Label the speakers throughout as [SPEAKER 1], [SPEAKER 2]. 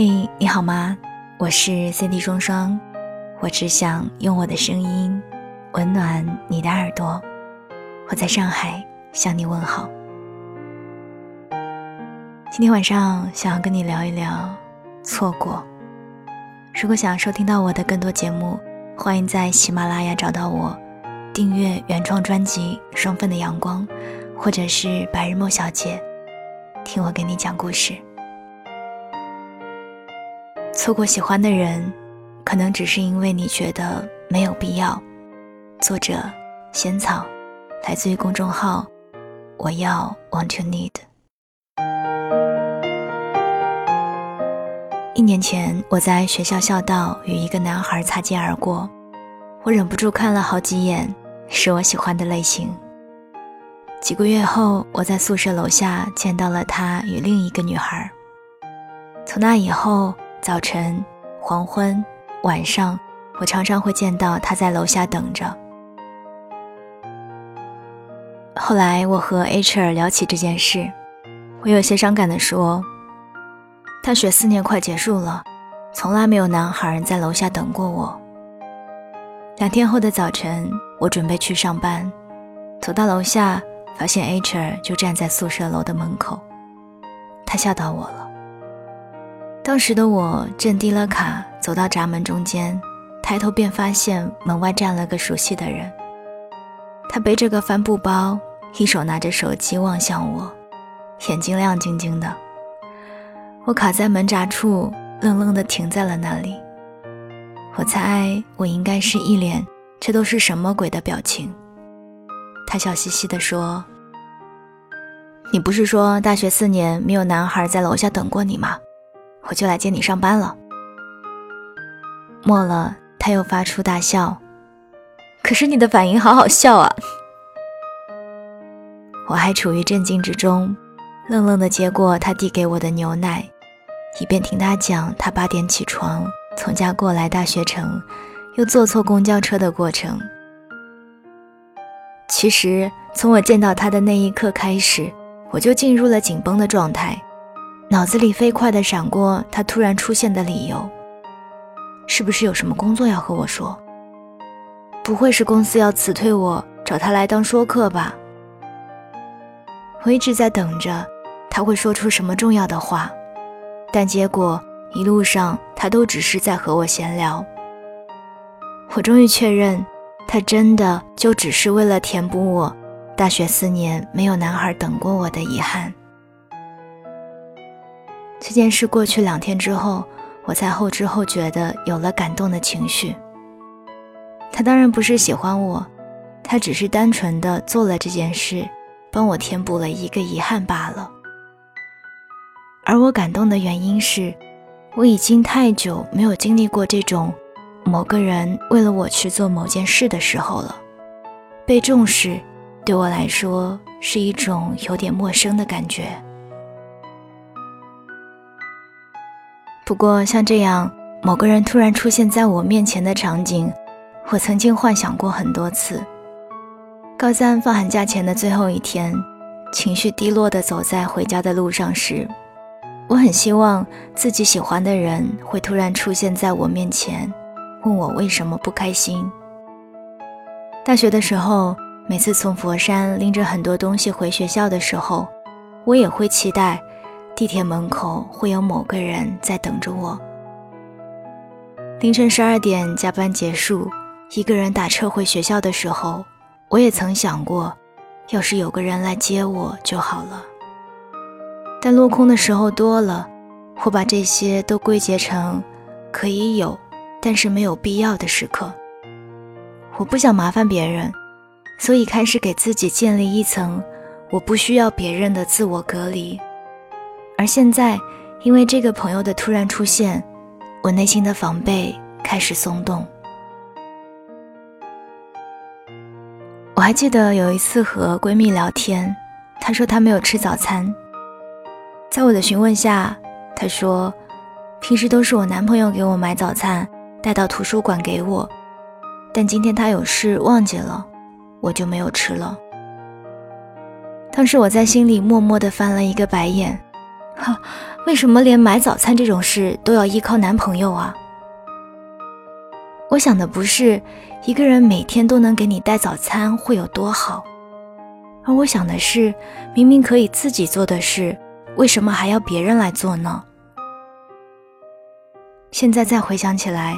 [SPEAKER 1] 嘿，你好吗？我是 Cindy 双双，我只想用我的声音温暖你的耳朵。我在上海向你问好。今天晚上想要跟你聊一聊错过。如果想要收听到我的更多节目，欢迎在喜马拉雅找到我，订阅原创专辑《双份的阳光》，或者是白日梦小姐，听我给你讲故事。错过喜欢的人，可能只是因为你觉得没有必要。作者：仙草，来自于公众号“我要 Want to Need”。一年前，我在学校校道与一个男孩擦肩而过，我忍不住看了好几眼，是我喜欢的类型。几个月后，我在宿舍楼下见到了他与另一个女孩。从那以后。早晨、黄昏、晚上，我常常会见到他在楼下等着。后来我和 H.R 聊起这件事，我有些伤感地说：“大学四年快结束了，从来没有男孩在楼下等过我。”两天后的早晨，我准备去上班，走到楼下，发现 H.R 就站在宿舍楼的门口，他吓到我了。当时的我正低了卡，走到闸门中间，抬头便发现门外站了个熟悉的人。他背着个帆布包，一手拿着手机望向我，眼睛亮晶晶的。我卡在门闸处，愣愣地停在了那里。我猜我应该是一脸“这都是什么鬼”的表情。他笑嘻嘻地说：“你不是说大学四年没有男孩在楼下等过你吗？”我就来接你上班了。末了，他又发出大笑。可是你的反应好好笑啊！我还处于震惊之中，愣愣的接过他递给我的牛奶，一边听他讲他八点起床，从家过来大学城，又坐错公交车的过程。其实从我见到他的那一刻开始，我就进入了紧绷的状态。脑子里飞快地闪过他突然出现的理由，是不是有什么工作要和我说？不会是公司要辞退我，找他来当说客吧？我一直在等着他会说出什么重要的话，但结果一路上他都只是在和我闲聊。我终于确认，他真的就只是为了填补我大学四年没有男孩等过我的遗憾。这件事过去两天之后，我才后知后觉的有了感动的情绪。他当然不是喜欢我，他只是单纯的做了这件事，帮我填补了一个遗憾罢了。而我感动的原因是，我已经太久没有经历过这种某个人为了我去做某件事的时候了。被重视，对我来说是一种有点陌生的感觉。不过，像这样某个人突然出现在我面前的场景，我曾经幻想过很多次。高三放寒假前的最后一天，情绪低落地走在回家的路上时，我很希望自己喜欢的人会突然出现在我面前，问我为什么不开心。大学的时候，每次从佛山拎着很多东西回学校的时候，我也会期待。地铁门口会有某个人在等着我。凌晨十二点加班结束，一个人打车回学校的时候，我也曾想过，要是有个人来接我就好了。但落空的时候多了，我把这些都归结成可以有，但是没有必要的时刻。我不想麻烦别人，所以开始给自己建立一层我不需要别人的自我隔离。而现在，因为这个朋友的突然出现，我内心的防备开始松动。我还记得有一次和闺蜜聊天，她说她没有吃早餐。在我的询问下，她说，平时都是我男朋友给我买早餐，带到图书馆给我，但今天他有事忘记了，我就没有吃了。当时我在心里默默地翻了一个白眼。哈，为什么连买早餐这种事都要依靠男朋友啊？我想的不是一个人每天都能给你带早餐会有多好，而我想的是，明明可以自己做的事，为什么还要别人来做呢？现在再回想起来，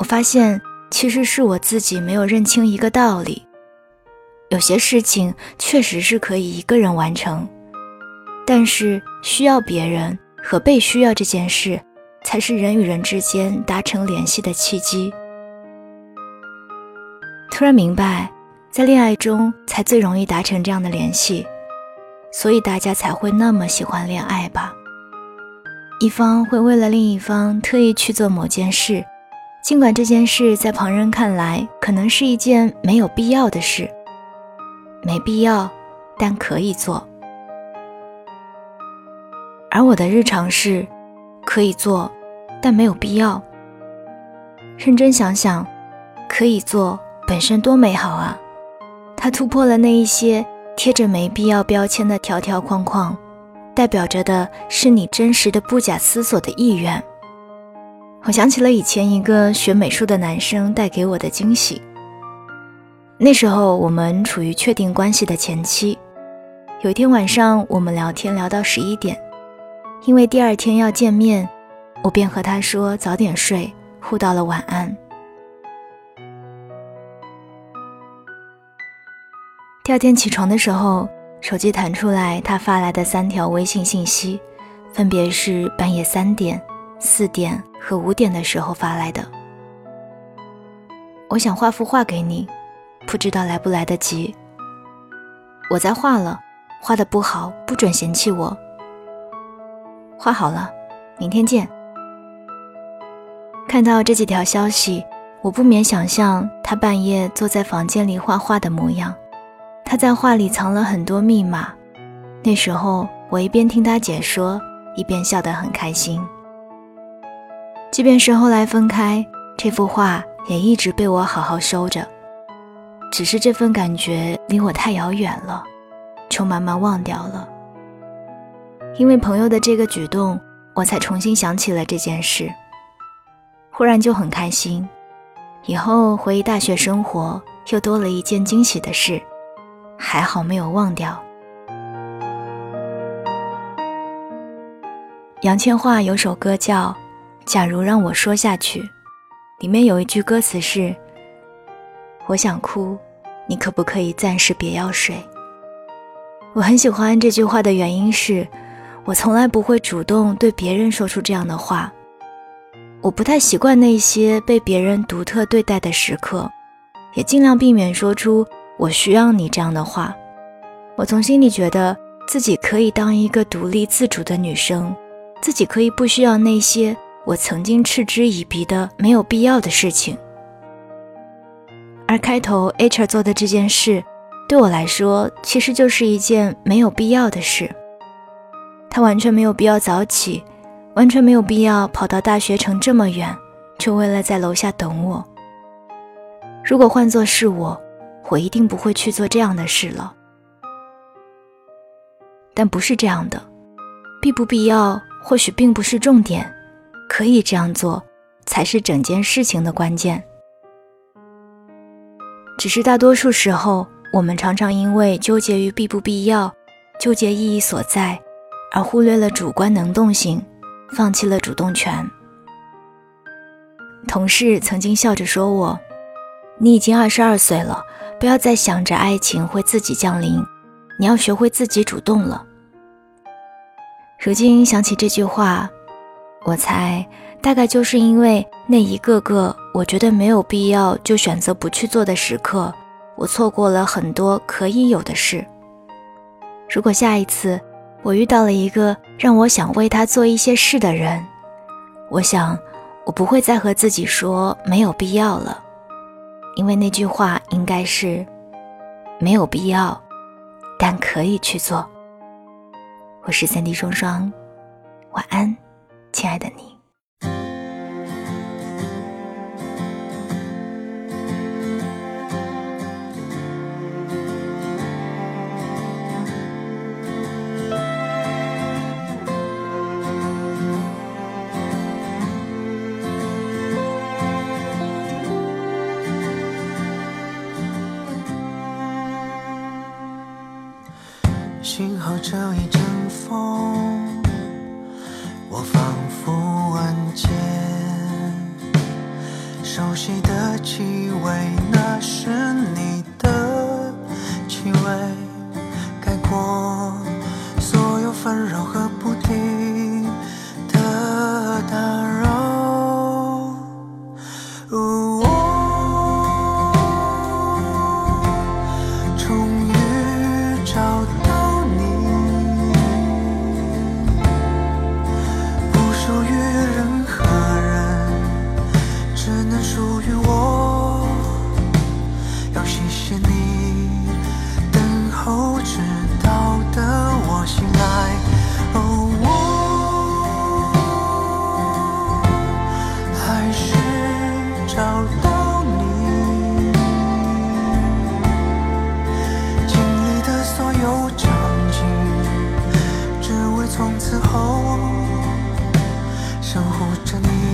[SPEAKER 1] 我发现其实是我自己没有认清一个道理：有些事情确实是可以一个人完成，但是需要别人和被需要这件事，才是人与人之间达成联系的契机。突然明白，在恋爱中才最容易达成这样的联系，所以大家才会那么喜欢恋爱吧。一方会为了另一方特意去做某件事，尽管这件事在旁人看来可能是一件没有必要的事，没必要，但可以做。而我的日常是，可以做，但没有必要。认真想想，可以做。本身多美好啊！它突破了那一些贴着没必要标签的条条框框，代表着的是你真实的、不假思索的意愿。我想起了以前一个学美术的男生带给我的惊喜。那时候我们处于确定关系的前期，有一天晚上我们聊天聊到十一点，因为第二天要见面，我便和他说早点睡，互道了晚安。第二天起床的时候，手机弹出来，他发来的三条微信信息，分别是半夜三点、四点和五点的时候发来的。我想画幅画给你，不知道来不来得及。我在画了，画的不好，不准嫌弃我。画好了，明天见。看到这几条消息，我不免想象他半夜坐在房间里画画的模样。他在画里藏了很多密码，那时候我一边听他解说，一边笑得很开心。即便是后来分开，这幅画也一直被我好好收着。只是这份感觉离我太遥远了，就慢慢忘掉了。因为朋友的这个举动，我才重新想起了这件事，忽然就很开心。以后回忆大学生活，又多了一件惊喜的事。还好没有忘掉。杨千嬅有首歌叫《假如让我说下去》，里面有一句歌词是：“我想哭，你可不可以暂时别要睡？”我很喜欢这句话的原因是，我从来不会主动对别人说出这样的话，我不太习惯那些被别人独特对待的时刻，也尽量避免说出。我需要你这样的话，我从心里觉得自己可以当一个独立自主的女生，自己可以不需要那些我曾经嗤之以鼻的没有必要的事情。而开头 HR 做的这件事，对我来说其实就是一件没有必要的事。他完全没有必要早起，完全没有必要跑到大学城这么远，就为了在楼下等我。如果换作是我。我一定不会去做这样的事了，但不是这样的，必不必要或许并不是重点，可以这样做才是整件事情的关键。只是大多数时候，我们常常因为纠结于必不必要、纠结意义所在，而忽略了主观能动性，放弃了主动权。同事曾经笑着说我：“你已经二十二岁了。”不要再想着爱情会自己降临，你要学会自己主动了。如今想起这句话，我猜大概就是因为那一个个我觉得没有必要就选择不去做的时刻，我错过了很多可以有的事。如果下一次我遇到了一个让我想为他做一些事的人，我想我不会再和自己说没有必要了。因为那句话应该是没有必要，但可以去做。我是三 D 双双，晚安，亲爱的你。
[SPEAKER 2] 这一阵风我仿佛闻见熟悉的气味那是你从此后守护着你。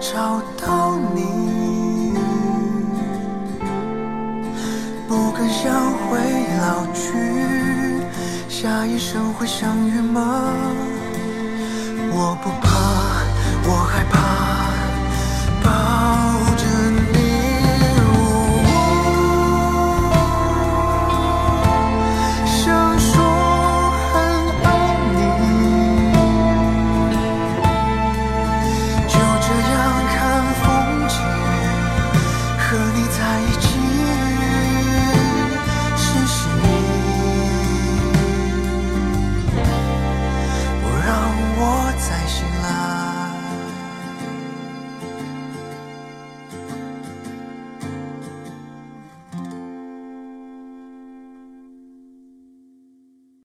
[SPEAKER 2] 找到你。不敢想会老去下一生会相遇吗？我不怕我害怕